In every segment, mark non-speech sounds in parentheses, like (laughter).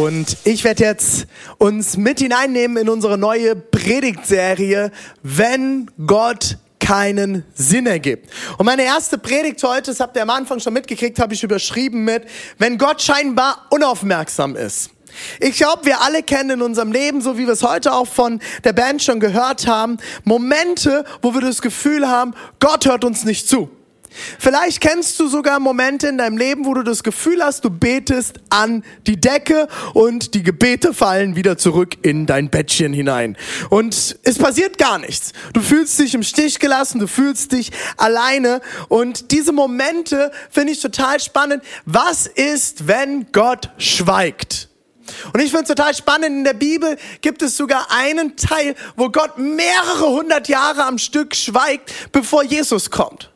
Und ich werde jetzt uns mit hineinnehmen in unsere neue Predigtserie, wenn Gott keinen Sinn ergibt. Und meine erste Predigt heute, das habt ihr am Anfang schon mitgekriegt, habe ich überschrieben mit, wenn Gott scheinbar unaufmerksam ist. Ich glaube, wir alle kennen in unserem Leben, so wie wir es heute auch von der Band schon gehört haben, Momente, wo wir das Gefühl haben, Gott hört uns nicht zu. Vielleicht kennst du sogar Momente in deinem Leben, wo du das Gefühl hast, du betest an die Decke und die Gebete fallen wieder zurück in dein Bettchen hinein. Und es passiert gar nichts. Du fühlst dich im Stich gelassen, du fühlst dich alleine. Und diese Momente finde ich total spannend. Was ist, wenn Gott schweigt? Und ich finde es total spannend, in der Bibel gibt es sogar einen Teil, wo Gott mehrere hundert Jahre am Stück schweigt, bevor Jesus kommt.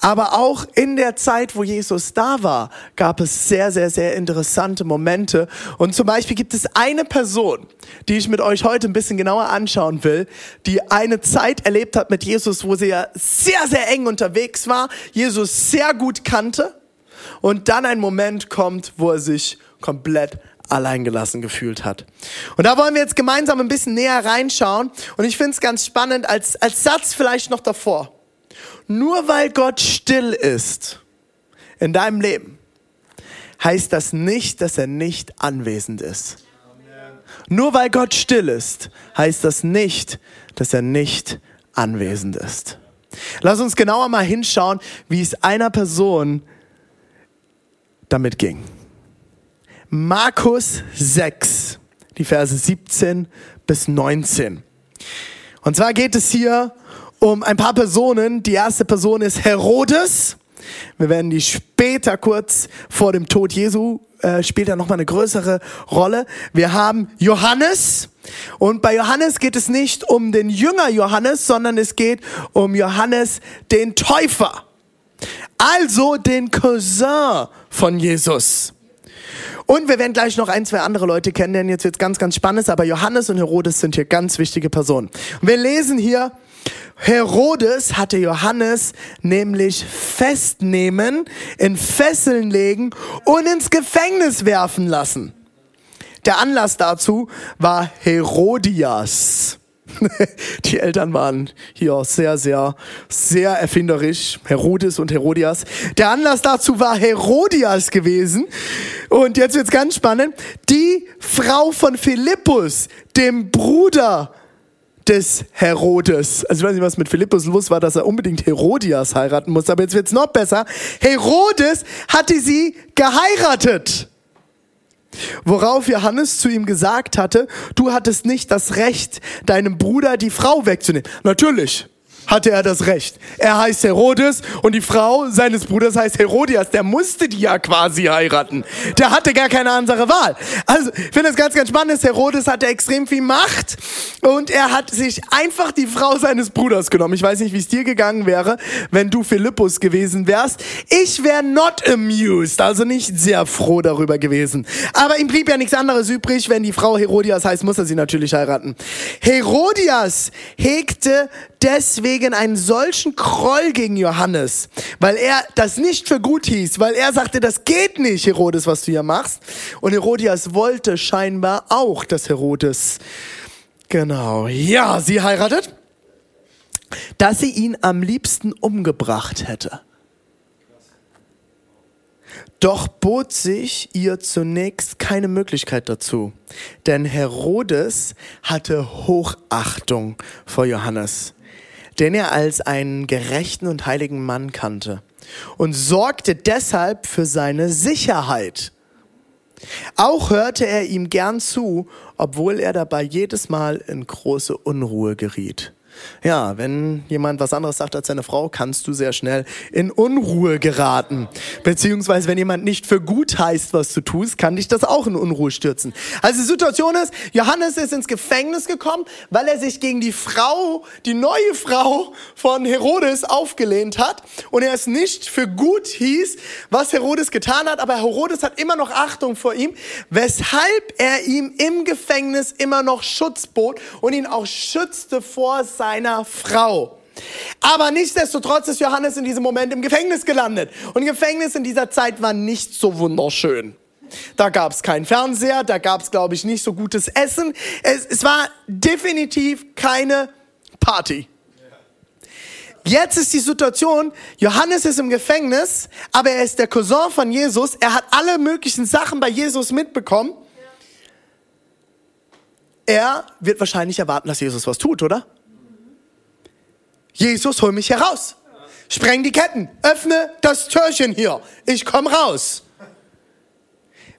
Aber auch in der Zeit, wo Jesus da war, gab es sehr, sehr, sehr interessante Momente. Und zum Beispiel gibt es eine Person, die ich mit euch heute ein bisschen genauer anschauen will, die eine Zeit erlebt hat mit Jesus, wo sie ja sehr, sehr eng unterwegs war, Jesus sehr gut kannte. Und dann ein Moment kommt, wo er sich komplett alleingelassen gefühlt hat. Und da wollen wir jetzt gemeinsam ein bisschen näher reinschauen. Und ich finde es ganz spannend als, als Satz vielleicht noch davor. Nur weil Gott still ist in deinem Leben, heißt das nicht, dass er nicht anwesend ist. Nur weil Gott still ist, heißt das nicht, dass er nicht anwesend ist. Lass uns genauer mal hinschauen, wie es einer Person damit ging. Markus 6, die Verse 17 bis 19. Und zwar geht es hier um ein paar Personen. Die erste Person ist Herodes. Wir werden die später kurz vor dem Tod Jesu äh, spielt er nochmal eine größere Rolle. Wir haben Johannes. Und bei Johannes geht es nicht um den Jünger Johannes, sondern es geht um Johannes den Täufer. Also den Cousin von Jesus. Und wir werden gleich noch ein, zwei andere Leute kennenlernen. Jetzt wird's ganz, ganz spannend. Aber Johannes und Herodes sind hier ganz wichtige Personen. Und wir lesen hier Herodes hatte Johannes nämlich festnehmen, in Fesseln legen und ins Gefängnis werfen lassen. Der Anlass dazu war Herodias. (laughs) Die Eltern waren hier sehr, sehr, sehr erfinderisch. Herodes und Herodias. Der Anlass dazu war Herodias gewesen. Und jetzt wird's ganz spannend. Die Frau von Philippus, dem Bruder des Herodes. Also ich weiß nicht, was mit Philippus los war, dass er unbedingt Herodias heiraten muss, aber jetzt wird's noch besser. Herodes hatte sie geheiratet. Worauf Johannes zu ihm gesagt hatte, du hattest nicht das Recht, deinem Bruder die Frau wegzunehmen. Natürlich hatte er das Recht. Er heißt Herodes und die Frau seines Bruders heißt Herodias. Der musste die ja quasi heiraten. Der hatte gar keine andere Wahl. Also, ich finde das ganz, ganz spannend. Herodes hatte extrem viel Macht und er hat sich einfach die Frau seines Bruders genommen. Ich weiß nicht, wie es dir gegangen wäre, wenn du Philippus gewesen wärst. Ich wäre not amused, also nicht sehr froh darüber gewesen. Aber ihm blieb ja nichts anderes übrig. Wenn die Frau Herodias heißt, muss er sie natürlich heiraten. Herodias hegte deswegen einen solchen Kroll gegen Johannes, weil er das nicht für gut hieß, weil er sagte, das geht nicht, Herodes, was du hier machst. Und Herodias wollte scheinbar auch, dass Herodes, genau, ja, sie heiratet, dass sie ihn am liebsten umgebracht hätte. Doch bot sich ihr zunächst keine Möglichkeit dazu, denn Herodes hatte Hochachtung vor Johannes den er als einen gerechten und heiligen Mann kannte und sorgte deshalb für seine Sicherheit. Auch hörte er ihm gern zu, obwohl er dabei jedes Mal in große Unruhe geriet. Ja, wenn jemand was anderes sagt als seine Frau, kannst du sehr schnell in Unruhe geraten. Beziehungsweise, wenn jemand nicht für gut heißt, was du tust, kann dich das auch in Unruhe stürzen. Also die Situation ist, Johannes ist ins Gefängnis gekommen, weil er sich gegen die Frau, die neue Frau von Herodes aufgelehnt hat und er es nicht für gut hieß, was Herodes getan hat, aber Herodes hat immer noch Achtung vor ihm, weshalb er ihm im Gefängnis immer noch Schutz bot und ihn auch schützte vor seiner Frau. Aber nichtsdestotrotz ist Johannes in diesem Moment im Gefängnis gelandet. Und Gefängnis in dieser Zeit war nicht so wunderschön. Da gab es keinen Fernseher, da gab es, glaube ich, nicht so gutes Essen. Es, es war definitiv keine Party. Jetzt ist die Situation, Johannes ist im Gefängnis, aber er ist der Cousin von Jesus. Er hat alle möglichen Sachen bei Jesus mitbekommen. Er wird wahrscheinlich erwarten, dass Jesus was tut, oder? Jesus, hol mich heraus. Spreng die Ketten. Öffne das Türchen hier. Ich komme raus.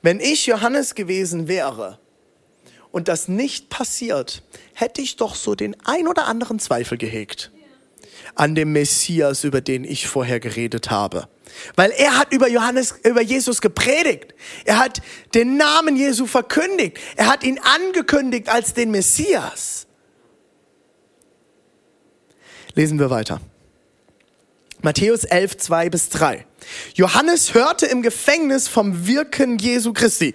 Wenn ich Johannes gewesen wäre und das nicht passiert, hätte ich doch so den ein oder anderen Zweifel gehegt an dem Messias, über den ich vorher geredet habe. Weil er hat über Johannes, über Jesus gepredigt. Er hat den Namen Jesu verkündigt. Er hat ihn angekündigt als den Messias. Lesen wir weiter. Matthäus 11, 2 bis 3. Johannes hörte im Gefängnis vom Wirken Jesu Christi.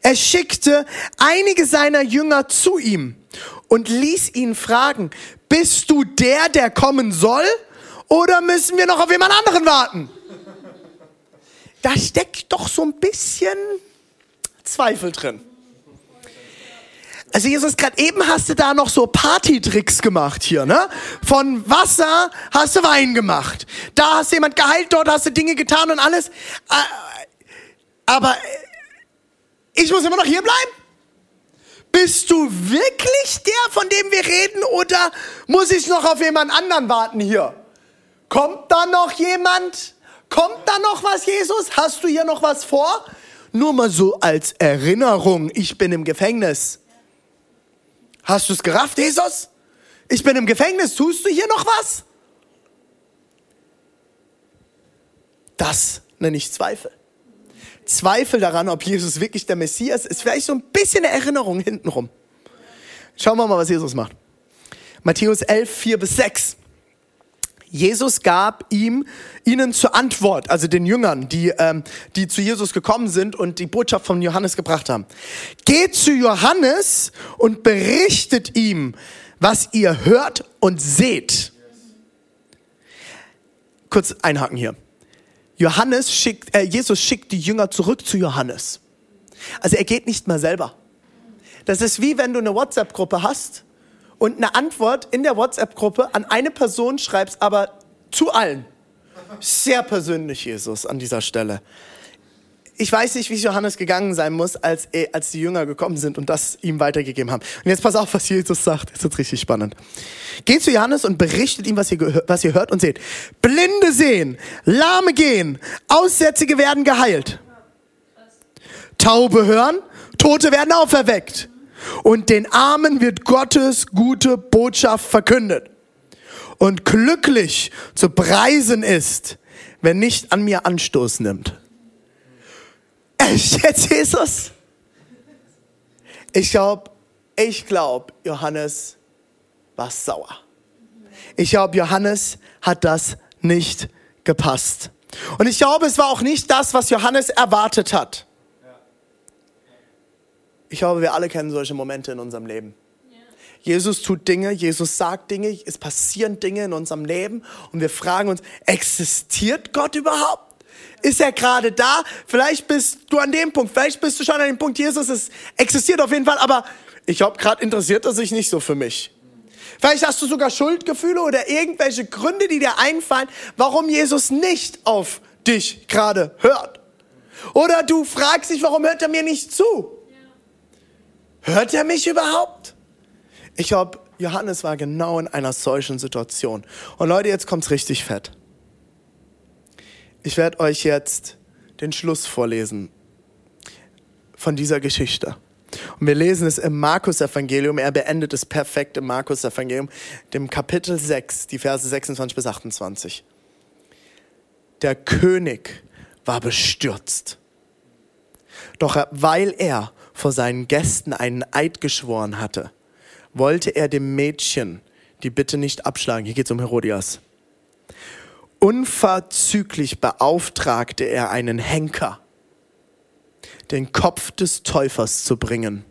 Er schickte einige seiner Jünger zu ihm und ließ ihn fragen, bist du der, der kommen soll? Oder müssen wir noch auf jemand anderen warten? Da steckt doch so ein bisschen Zweifel drin. Also Jesus, gerade eben hast du da noch so Partytricks gemacht hier, ne? Von Wasser hast du Wein gemacht. Da hast du jemand geheilt, dort hast du Dinge getan und alles. Äh, aber ich muss immer noch hier bleiben? Bist du wirklich der, von dem wir reden, oder muss ich noch auf jemand anderen warten hier? Kommt da noch jemand? Kommt da noch was, Jesus? Hast du hier noch was vor? Nur mal so als Erinnerung, ich bin im Gefängnis. Hast du es gerafft, Jesus? Ich bin im Gefängnis, tust du hier noch was? Das nenne ich Zweifel. Zweifel daran, ob Jesus wirklich der Messias ist, vielleicht so ein bisschen eine Erinnerung hintenrum. Schauen wir mal, was Jesus macht. Matthäus 11, 4 bis 6. Jesus gab ihm, ihnen zur Antwort, also den Jüngern, die, ähm, die zu Jesus gekommen sind und die Botschaft von Johannes gebracht haben. Geht zu Johannes und berichtet ihm, was ihr hört und seht. Kurz einhaken hier. Johannes schickt, äh, Jesus schickt die Jünger zurück zu Johannes. Also er geht nicht mal selber. Das ist wie wenn du eine WhatsApp-Gruppe hast und eine Antwort in der WhatsApp-Gruppe an eine Person schreibst, aber zu allen. Sehr persönlich, Jesus, an dieser Stelle. Ich weiß nicht, wie es Johannes gegangen sein muss, als, als die Jünger gekommen sind und das ihm weitergegeben haben. Und jetzt pass auf, was Jesus sagt. Das ist richtig spannend. Geht zu Johannes und berichtet ihm, was ihr, was ihr hört und seht. Blinde sehen, Lahme gehen, Aussätzige werden geheilt. Taube hören, Tote werden auferweckt und den Armen wird Gottes gute Botschaft verkündet. Und glücklich zu preisen ist, wer nicht an mir Anstoß nimmt. Echt jetzt, Jesus? Ich glaube, ich glaube, Johannes war sauer. Ich glaube, Johannes hat das nicht gepasst. Und ich glaube, es war auch nicht das, was Johannes erwartet hat. Ich glaube, wir alle kennen solche Momente in unserem Leben. Jesus tut Dinge, Jesus sagt Dinge, es passieren Dinge in unserem Leben und wir fragen uns, existiert Gott überhaupt? Ist er gerade da? Vielleicht bist du an dem Punkt, vielleicht bist du schon an dem Punkt, Jesus es existiert auf jeden Fall, aber ich glaube, gerade interessiert er sich nicht so für mich. Vielleicht hast du sogar Schuldgefühle oder irgendwelche Gründe, die dir einfallen, warum Jesus nicht auf dich gerade hört. Oder du fragst dich, warum hört er mir nicht zu? Hört er mich überhaupt? Ich glaube, Johannes war genau in einer solchen Situation. Und Leute, jetzt kommt's richtig fett. Ich werde euch jetzt den Schluss vorlesen von dieser Geschichte. Und wir lesen es im Markus-Evangelium. Er beendet es perfekt im Markus-Evangelium, dem Kapitel 6, die Verse 26 bis 28. Der König war bestürzt. Doch weil er vor seinen Gästen einen Eid geschworen hatte, wollte er dem Mädchen die Bitte nicht abschlagen. Hier geht es um Herodias. Unverzüglich beauftragte er einen Henker, den Kopf des Täufers zu bringen.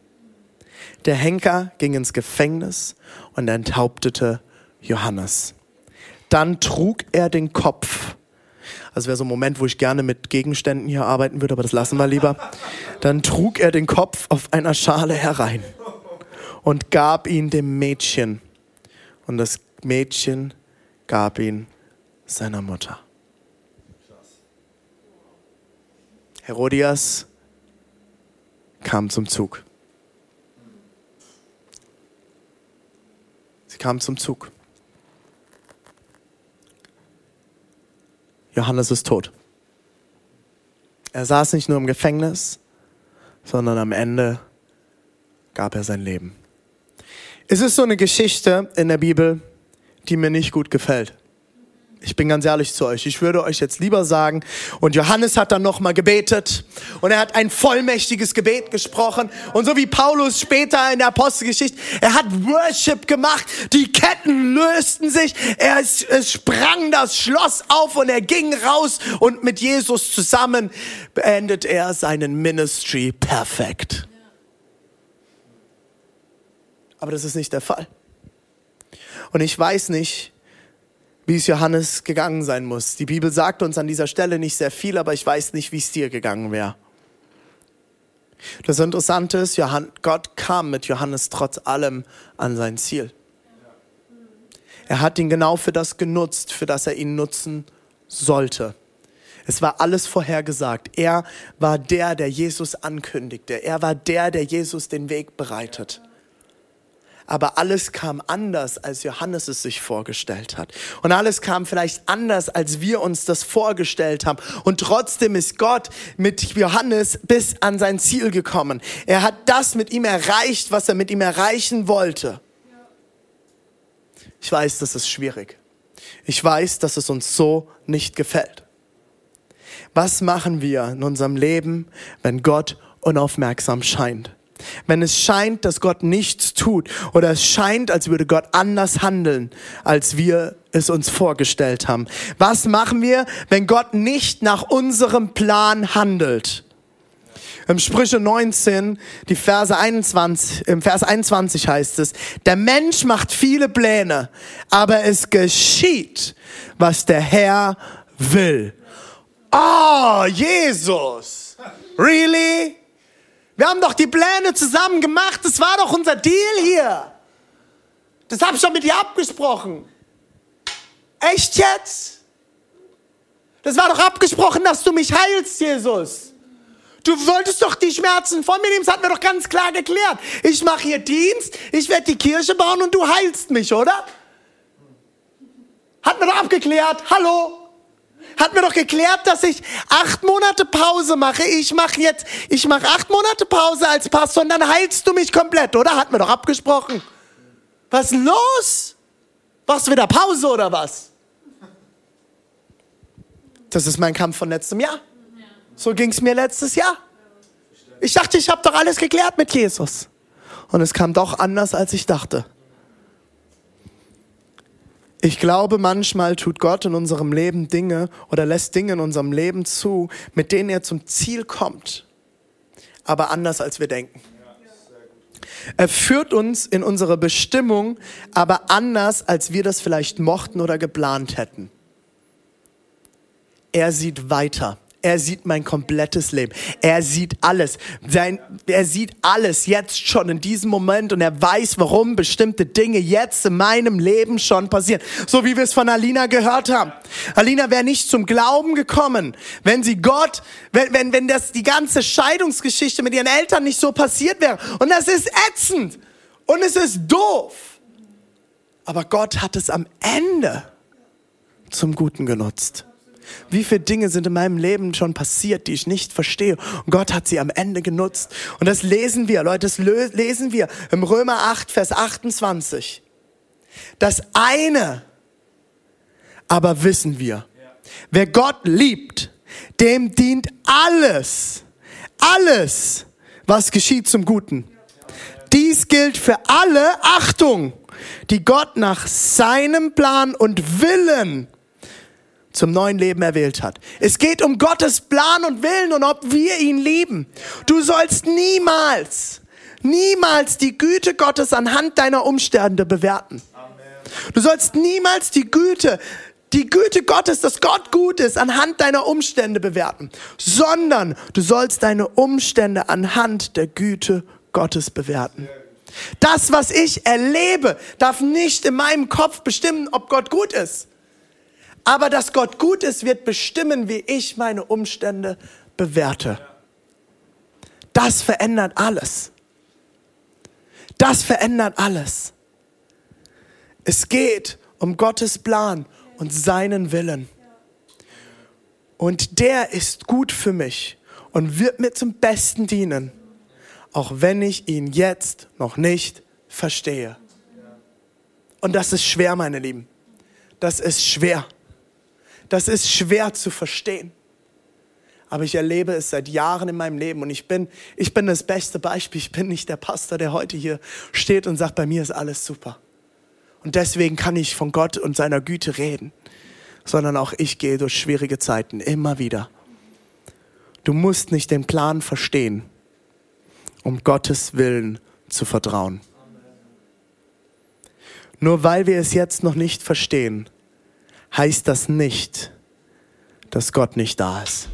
Der Henker ging ins Gefängnis und enthauptete Johannes. Dann trug er den Kopf. Das wäre so ein Moment, wo ich gerne mit Gegenständen hier arbeiten würde, aber das lassen wir lieber. Dann trug er den Kopf auf einer Schale herein und gab ihn dem Mädchen. Und das Mädchen gab ihn seiner Mutter. Herodias kam zum Zug. Sie kam zum Zug. Johannes ist tot. Er saß nicht nur im Gefängnis, sondern am Ende gab er sein Leben. Es ist so eine Geschichte in der Bibel, die mir nicht gut gefällt. Ich bin ganz ehrlich zu euch. Ich würde euch jetzt lieber sagen, und Johannes hat dann nochmal gebetet und er hat ein vollmächtiges Gebet gesprochen. Und so wie Paulus später in der Apostelgeschichte, er hat Worship gemacht, die Ketten lösten sich, er, es sprang das Schloss auf und er ging raus und mit Jesus zusammen beendet er seinen Ministry perfekt. Aber das ist nicht der Fall. Und ich weiß nicht, wie es Johannes gegangen sein muss. Die Bibel sagt uns an dieser Stelle nicht sehr viel, aber ich weiß nicht, wie es dir gegangen wäre. Das Interessante ist, Gott kam mit Johannes trotz allem an sein Ziel. Er hat ihn genau für das genutzt, für das er ihn nutzen sollte. Es war alles vorhergesagt. Er war der, der Jesus ankündigte. Er war der, der Jesus den Weg bereitet aber alles kam anders, als Johannes es sich vorgestellt hat. Und alles kam vielleicht anders, als wir uns das vorgestellt haben. Und trotzdem ist Gott mit Johannes bis an sein Ziel gekommen. Er hat das mit ihm erreicht, was er mit ihm erreichen wollte. Ich weiß, das ist schwierig. Ich weiß, dass es uns so nicht gefällt. Was machen wir in unserem Leben, wenn Gott unaufmerksam scheint? Wenn es scheint, dass Gott nichts tut oder es scheint, als würde Gott anders handeln, als wir es uns vorgestellt haben. Was machen wir, wenn Gott nicht nach unserem Plan handelt? Im Sprüche 19, die Verse 21, im Vers 21 heißt es, der Mensch macht viele Pläne, aber es geschieht, was der Herr will. Oh, Jesus. Really? Wir haben doch die Pläne zusammen gemacht. Das war doch unser Deal hier. Das habe ich schon mit dir abgesprochen. Echt jetzt? Das war doch abgesprochen, dass du mich heilst, Jesus. Du wolltest doch die Schmerzen von mir nehmen, das hat mir doch ganz klar geklärt. Ich mache hier Dienst, ich werde die Kirche bauen und du heilst mich, oder? Hat mir doch abgeklärt. Hallo? Hat mir doch geklärt, dass ich acht Monate Pause mache. Ich mache jetzt, ich mache acht Monate Pause als Pastor und dann heilst du mich komplett, oder? Hat mir doch abgesprochen. Was ist los? Was wieder Pause oder was? Das ist mein Kampf von letztem Jahr. So ging es mir letztes Jahr. Ich dachte, ich habe doch alles geklärt mit Jesus. Und es kam doch anders, als ich dachte. Ich glaube, manchmal tut Gott in unserem Leben Dinge oder lässt Dinge in unserem Leben zu, mit denen er zum Ziel kommt, aber anders als wir denken. Er führt uns in unsere Bestimmung, aber anders, als wir das vielleicht mochten oder geplant hätten. Er sieht weiter. Er sieht mein komplettes Leben. Er sieht alles. Sein, er sieht alles jetzt schon in diesem Moment und er weiß, warum bestimmte Dinge jetzt in meinem Leben schon passieren. So wie wir es von Alina gehört haben. Alina wäre nicht zum Glauben gekommen, wenn sie Gott, wenn, wenn, wenn das die ganze Scheidungsgeschichte mit ihren Eltern nicht so passiert wäre. Und das ist ätzend. Und es ist doof. Aber Gott hat es am Ende zum Guten genutzt. Wie viele Dinge sind in meinem Leben schon passiert, die ich nicht verstehe? Und Gott hat sie am Ende genutzt. Und das lesen wir, Leute, das lesen wir im Römer 8, Vers 28. Das eine aber wissen wir. Wer Gott liebt, dem dient alles, alles, was geschieht zum Guten. Dies gilt für alle, Achtung, die Gott nach seinem Plan und Willen zum neuen Leben erwählt hat. Es geht um Gottes Plan und Willen und ob wir ihn lieben. Du sollst niemals, niemals die Güte Gottes anhand deiner Umstände bewerten. Du sollst niemals die Güte, die Güte Gottes, dass Gott gut ist, anhand deiner Umstände bewerten, sondern du sollst deine Umstände anhand der Güte Gottes bewerten. Das, was ich erlebe, darf nicht in meinem Kopf bestimmen, ob Gott gut ist. Aber dass Gott gut ist, wird bestimmen, wie ich meine Umstände bewerte. Das verändert alles. Das verändert alles. Es geht um Gottes Plan und seinen Willen. Und der ist gut für mich und wird mir zum Besten dienen auch wenn ich ihn jetzt noch nicht verstehe. Und das ist schwer, meine Lieben. Das ist schwer. Das ist schwer zu verstehen. Aber ich erlebe es seit Jahren in meinem Leben und ich bin, ich bin das beste Beispiel. Ich bin nicht der Pastor, der heute hier steht und sagt, bei mir ist alles super. Und deswegen kann ich von Gott und seiner Güte reden, sondern auch ich gehe durch schwierige Zeiten immer wieder. Du musst nicht den Plan verstehen, um Gottes Willen zu vertrauen. Nur weil wir es jetzt noch nicht verstehen, heißt das nicht, dass Gott nicht da ist.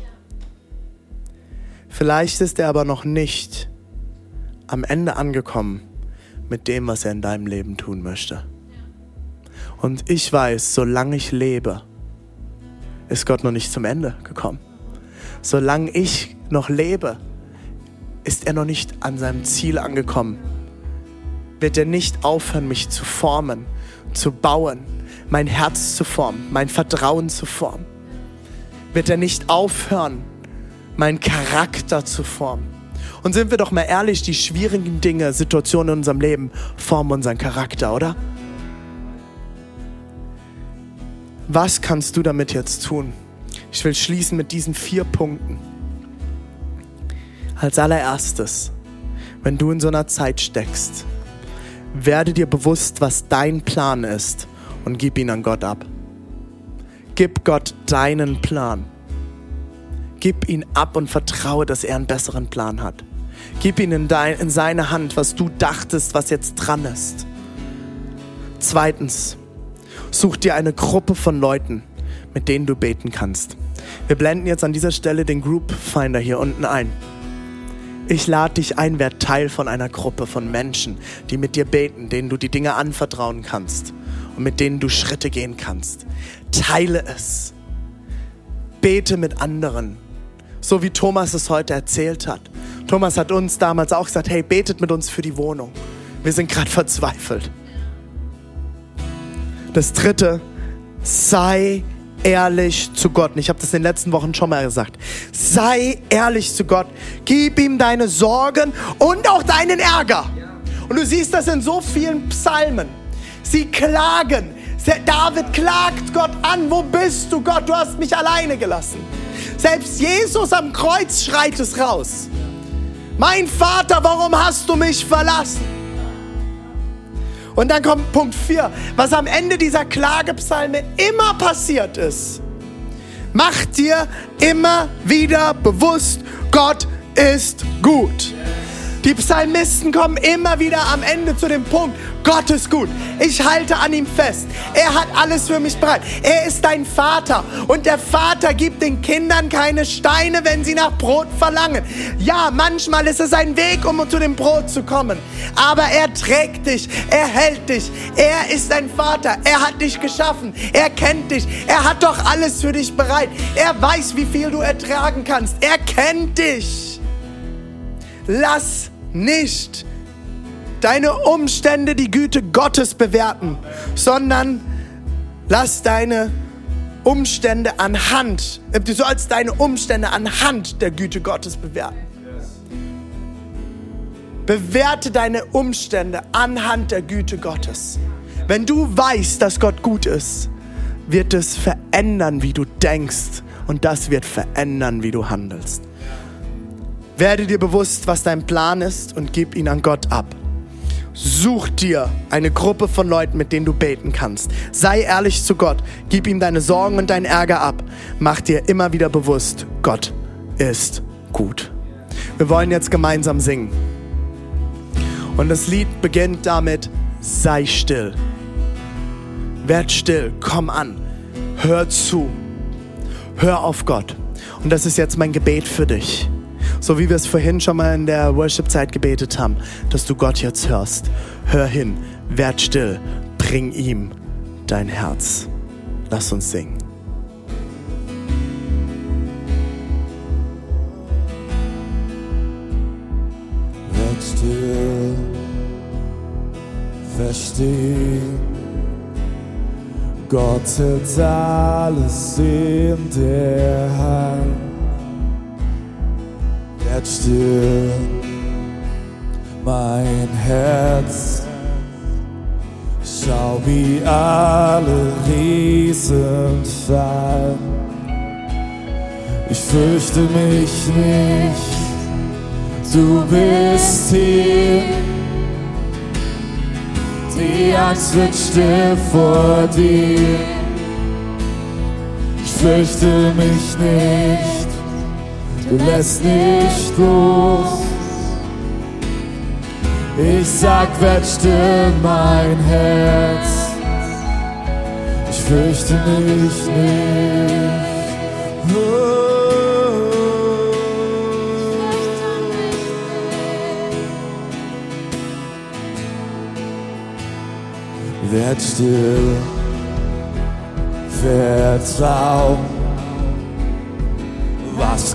Vielleicht ist er aber noch nicht am Ende angekommen mit dem, was er in deinem Leben tun möchte. Und ich weiß, solange ich lebe, ist Gott noch nicht zum Ende gekommen. Solange ich noch lebe, ist er noch nicht an seinem Ziel angekommen. Wird er nicht aufhören, mich zu formen, zu bauen, mein Herz zu formen, mein Vertrauen zu formen. Wird er nicht aufhören, meinen Charakter zu formen. Und sind wir doch mal ehrlich, die schwierigen Dinge, Situationen in unserem Leben formen unseren Charakter, oder? Was kannst du damit jetzt tun? Ich will schließen mit diesen vier Punkten. Als allererstes, wenn du in so einer Zeit steckst, werde dir bewusst, was dein Plan ist und gib ihn an Gott ab. Gib Gott deinen Plan. Gib ihn ab und vertraue, dass er einen besseren Plan hat. Gib ihn in, dein, in seine Hand, was du dachtest, was jetzt dran ist. Zweitens, such dir eine Gruppe von Leuten, mit denen du beten kannst. Wir blenden jetzt an dieser Stelle den Group Finder hier unten ein. Ich lade dich ein, wer Teil von einer Gruppe von Menschen, die mit dir beten, denen du die Dinge anvertrauen kannst und mit denen du Schritte gehen kannst. Teile es. Bete mit anderen, so wie Thomas es heute erzählt hat. Thomas hat uns damals auch gesagt, hey, betet mit uns für die Wohnung. Wir sind gerade verzweifelt. Das dritte, sei ehrlich zu Gott. Und ich habe das in den letzten Wochen schon mal gesagt. Sei ehrlich zu Gott. Gib ihm deine Sorgen und auch deinen Ärger. Und du siehst das in so vielen Psalmen. Sie klagen. David klagt Gott an. Wo bist du, Gott? Du hast mich alleine gelassen. Selbst Jesus am Kreuz schreit es raus. Mein Vater, warum hast du mich verlassen? Und dann kommt Punkt 4, was am Ende dieser Klagepsalme immer passiert ist. Mach dir immer wieder bewusst, Gott ist gut. Die Psalmisten kommen immer wieder am Ende zu dem Punkt, Gott ist gut. Ich halte an ihm fest. Er hat alles für mich bereit. Er ist dein Vater. Und der Vater gibt den Kindern keine Steine, wenn sie nach Brot verlangen. Ja, manchmal ist es ein Weg, um zu dem Brot zu kommen. Aber er trägt dich. Er hält dich. Er ist dein Vater. Er hat dich geschaffen. Er kennt dich. Er hat doch alles für dich bereit. Er weiß, wie viel du ertragen kannst. Er kennt dich. Lass nicht deine Umstände die Güte Gottes bewerten, sondern lass deine Umstände anhand, äh, du sollst deine Umstände anhand der Güte Gottes bewerten. Bewerte deine Umstände anhand der Güte Gottes. Wenn du weißt, dass Gott gut ist, wird es verändern, wie du denkst und das wird verändern, wie du handelst. Werde dir bewusst, was dein Plan ist und gib ihn an Gott ab. Such dir eine Gruppe von Leuten, mit denen du beten kannst. Sei ehrlich zu Gott. Gib ihm deine Sorgen und deinen Ärger ab. Mach dir immer wieder bewusst, Gott ist gut. Wir wollen jetzt gemeinsam singen. Und das Lied beginnt damit, sei still. Werd still, komm an, hör zu, hör auf Gott. Und das ist jetzt mein Gebet für dich. So wie wir es vorhin schon mal in der Worship-Zeit gebetet haben, dass du Gott jetzt hörst. Hör hin, werd still, bring ihm dein Herz. Lass uns singen. Werd still, versteh, Gott hält alles in der Hand. Werd still, mein Herz, schau wie alle Riesen fallen. Ich fürchte mich nicht, du bist hier. Die Angst wird still vor dir. Ich fürchte mich nicht, du lässt nicht los. Ich sag, werd still, mein Herz. Ich fürchte mich nicht. Werd still, vertrau.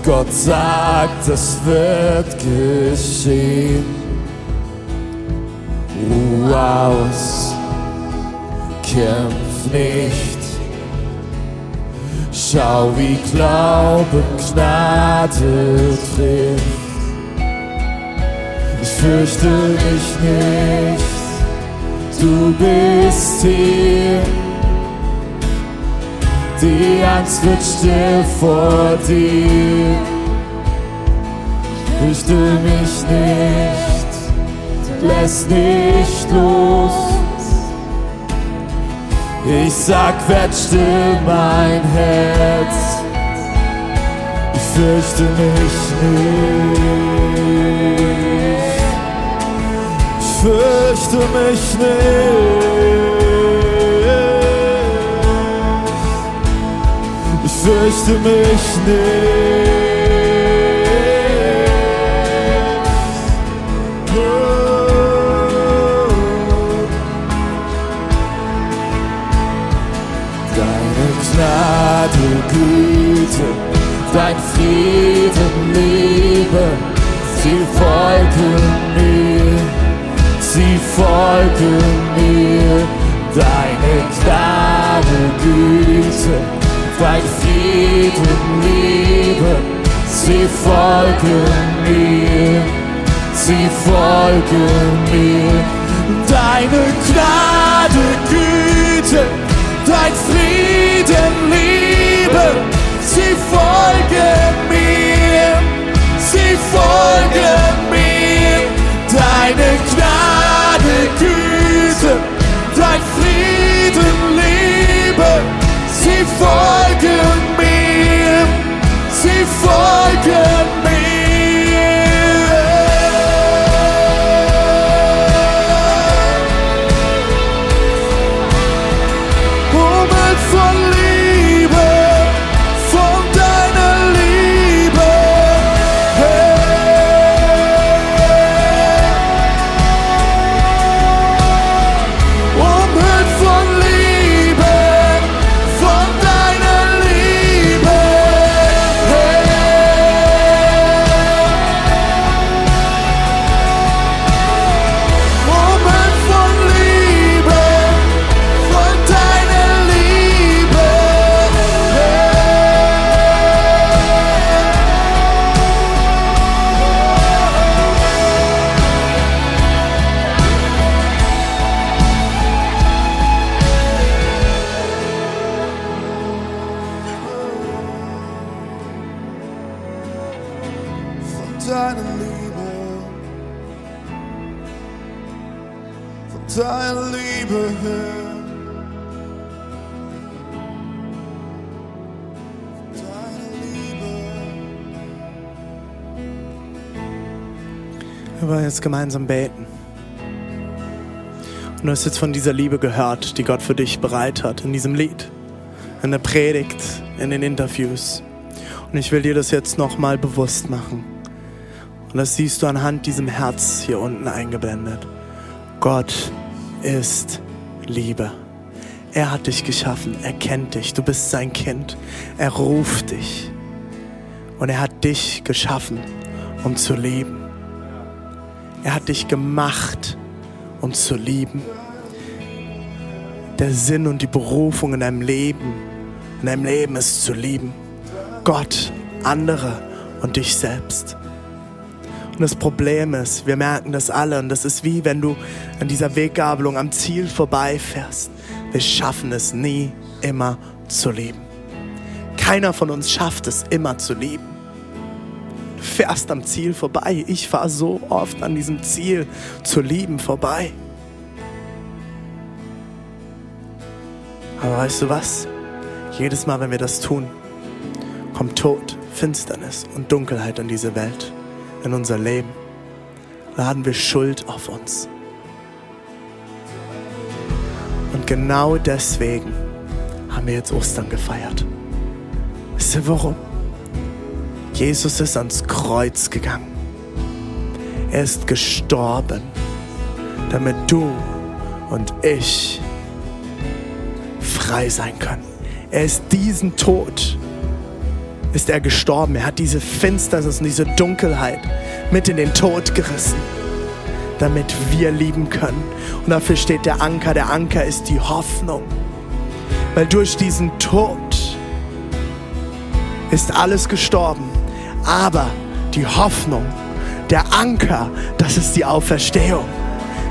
Gott sagt, das wird geschehen. Ruh aus, kämpf nicht. Schau, wie Glauben Gnade trifft. Ich fürchte mich nicht du bist hier. Die Angst wird still vor dir. Fürchte mich nicht, lässt nicht los. Ich sag, werd still, mein Herz. Ich fürchte mich nicht fürchte mich nicht. Fürchte mich nicht. Deine Gnade, Güte, dein Frieden, Liebe, sie folgen mir sie folgen mir. Deine Gnade, Güte, dein Frieden, Liebe, sie folgen mir, sie folgen mir. Deine Gnade, Güte, dein Frieden, Liebe, sie folgen mir, sie folgen mir. Deine Gnade, Güte, dein Frieden, Liebe, sie folgen mir, sie folgen mir. Wir wollen jetzt gemeinsam beten. Und du hast jetzt von dieser Liebe gehört, die Gott für dich bereit hat, in diesem Lied, in der Predigt, in den Interviews. Und ich will dir das jetzt nochmal bewusst machen. Und das siehst du anhand diesem Herz hier unten eingeblendet. Gott ist Liebe. Er hat dich geschaffen, er kennt dich, du bist sein Kind, er ruft dich. Und er hat dich geschaffen, um zu leben. Er hat dich gemacht, um zu lieben. Der Sinn und die Berufung in deinem Leben, in deinem Leben ist zu lieben. Gott, andere und dich selbst. Und das Problem ist, wir merken das alle und das ist wie wenn du an dieser Weggabelung am Ziel vorbeifährst. Wir schaffen es nie immer zu lieben. Keiner von uns schafft es immer zu lieben. Fährst am Ziel vorbei. Ich fahre so oft an diesem Ziel zu lieben vorbei. Aber weißt du was? Jedes Mal, wenn wir das tun, kommt Tod, Finsternis und Dunkelheit in diese Welt, in unser Leben. Laden wir Schuld auf uns. Und genau deswegen haben wir jetzt Ostern gefeiert. Wisst ihr warum? Jesus ist ans Kreuz gegangen. Er ist gestorben, damit du und ich frei sein können. Er ist diesen Tod, ist er gestorben. Er hat diese Finsternis und diese Dunkelheit mit in den Tod gerissen, damit wir lieben können. Und dafür steht der Anker. Der Anker ist die Hoffnung. Weil durch diesen Tod ist alles gestorben. Aber die Hoffnung, der Anker, das ist die Auferstehung.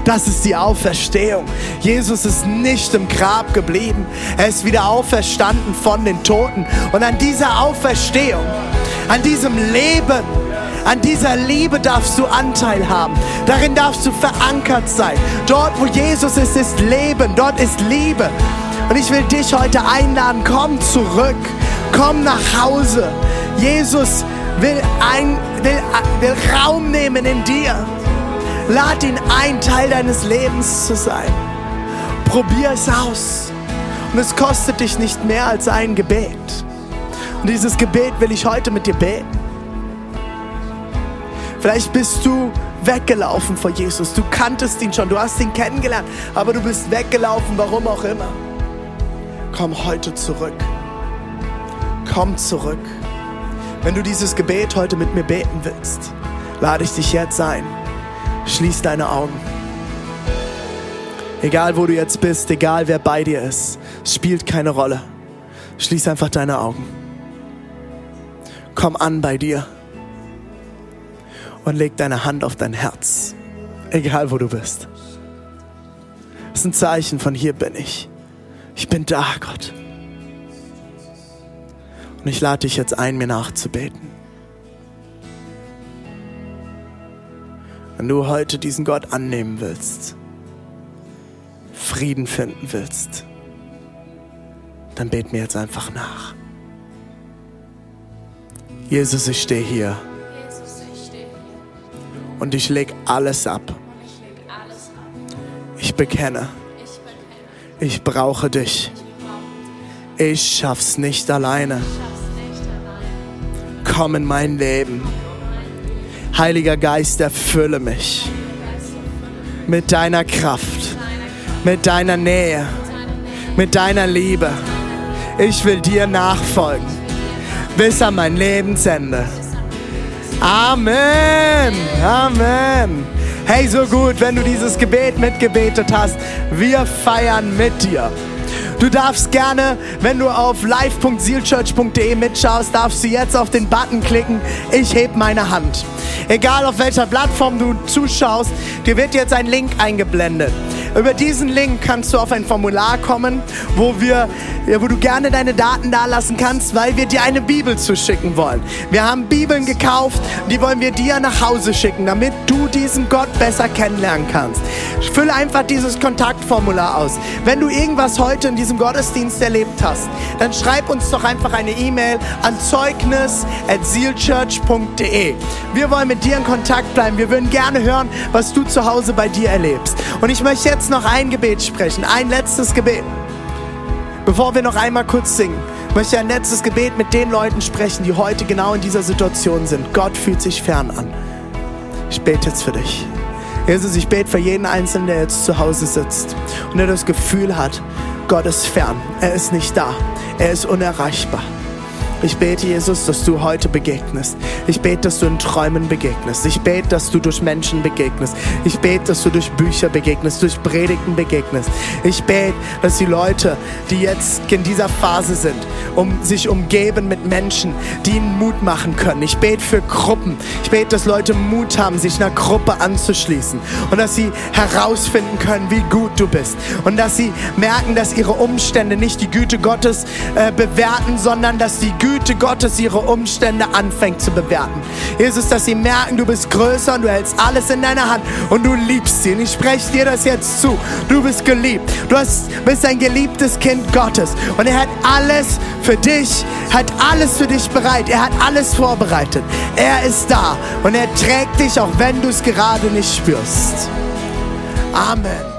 Das ist die Auferstehung. Jesus ist nicht im Grab geblieben. Er ist wieder auferstanden von den Toten. Und an dieser Auferstehung, an diesem Leben, an dieser Liebe darfst du Anteil haben. Darin darfst du verankert sein. Dort, wo Jesus ist, ist Leben. Dort ist Liebe. Und ich will dich heute einladen, komm zurück. Komm nach Hause. Jesus will, ein, will, will Raum nehmen in dir. Lad ihn ein, Teil deines Lebens zu sein. Probier es aus. Und es kostet dich nicht mehr als ein Gebet. Und dieses Gebet will ich heute mit dir beten. Vielleicht bist du weggelaufen vor Jesus. Du kanntest ihn schon, du hast ihn kennengelernt, aber du bist weggelaufen, warum auch immer. Komm heute zurück. Komm zurück. Wenn du dieses Gebet heute mit mir beten willst, lade ich dich jetzt ein. Schließ deine Augen. Egal wo du jetzt bist, egal wer bei dir ist, spielt keine Rolle. Schließ einfach deine Augen. Komm an bei dir und leg deine Hand auf dein Herz, egal wo du bist. Das ist ein Zeichen von hier bin ich. Ich bin da, Gott. Und ich lade dich jetzt ein, mir nachzubeten. Wenn du heute diesen Gott annehmen willst, Frieden finden willst, dann bet mir jetzt einfach nach. Jesus, ich stehe hier und ich lege alles ab. Ich bekenne, ich brauche dich. Ich schaff's nicht alleine. Komm in mein Leben. Heiliger Geist, erfülle mich mit deiner Kraft, mit deiner Nähe, mit deiner Liebe. Ich will dir nachfolgen bis an mein Lebensende. Amen. Amen. Hey, so gut, wenn du dieses Gebet mitgebetet hast. Wir feiern mit dir. Du darfst gerne, wenn du auf live.sealchurch.de mitschaust, darfst du jetzt auf den Button klicken, ich heb meine Hand. Egal auf welcher Plattform du zuschaust, dir wird jetzt ein Link eingeblendet. Über diesen Link kannst du auf ein Formular kommen, wo, wir, wo du gerne deine Daten dalassen kannst, weil wir dir eine Bibel zuschicken wollen. Wir haben Bibeln gekauft, die wollen wir dir nach Hause schicken, damit du diesen Gott besser kennenlernen kannst. Fülle einfach dieses Kontaktformular aus. Wenn du irgendwas heute in diesem Gottesdienst erlebt hast, dann schreib uns doch einfach eine E-Mail an zeugnis@sealchurch.de. Wir wollen mit dir in Kontakt bleiben. Wir würden gerne hören, was du zu Hause bei dir erlebst. Und ich möchte jetzt noch ein Gebet sprechen, ein letztes Gebet. Bevor wir noch einmal kurz singen, möchte ich ein letztes Gebet mit den Leuten sprechen, die heute genau in dieser Situation sind. Gott fühlt sich fern an. Ich bete jetzt für dich. Jesus, ich bete für jeden Einzelnen, der jetzt zu Hause sitzt und der das Gefühl hat, Gott ist fern. Er ist nicht da. Er ist unerreichbar. Ich bete, Jesus, dass du heute begegnest. Ich bete, dass du in Träumen begegnest. Ich bete, dass du durch Menschen begegnest. Ich bete, dass du durch Bücher begegnest, durch Predigten begegnest. Ich bete, dass die Leute, die jetzt in dieser Phase sind, um sich umgeben mit Menschen, die ihnen Mut machen können. Ich bete für Gruppen. Ich bete, dass Leute Mut haben, sich einer Gruppe anzuschließen und dass sie herausfinden können, wie gut du bist und dass sie merken, dass ihre Umstände nicht die Güte Gottes äh, bewerten, sondern dass die Güte Gottes ihre Umstände anfängt zu bewerten. Jesus, dass sie merken, du bist größer und du hältst alles in deiner Hand und du liebst sie. Und ich spreche dir das jetzt zu. Du bist geliebt. Du hast, bist ein geliebtes Kind Gottes und er hat alles für dich, hat alles für dich bereit. Er hat alles vorbereitet. Er ist da und er trägt dich, auch wenn du es gerade nicht spürst. Amen.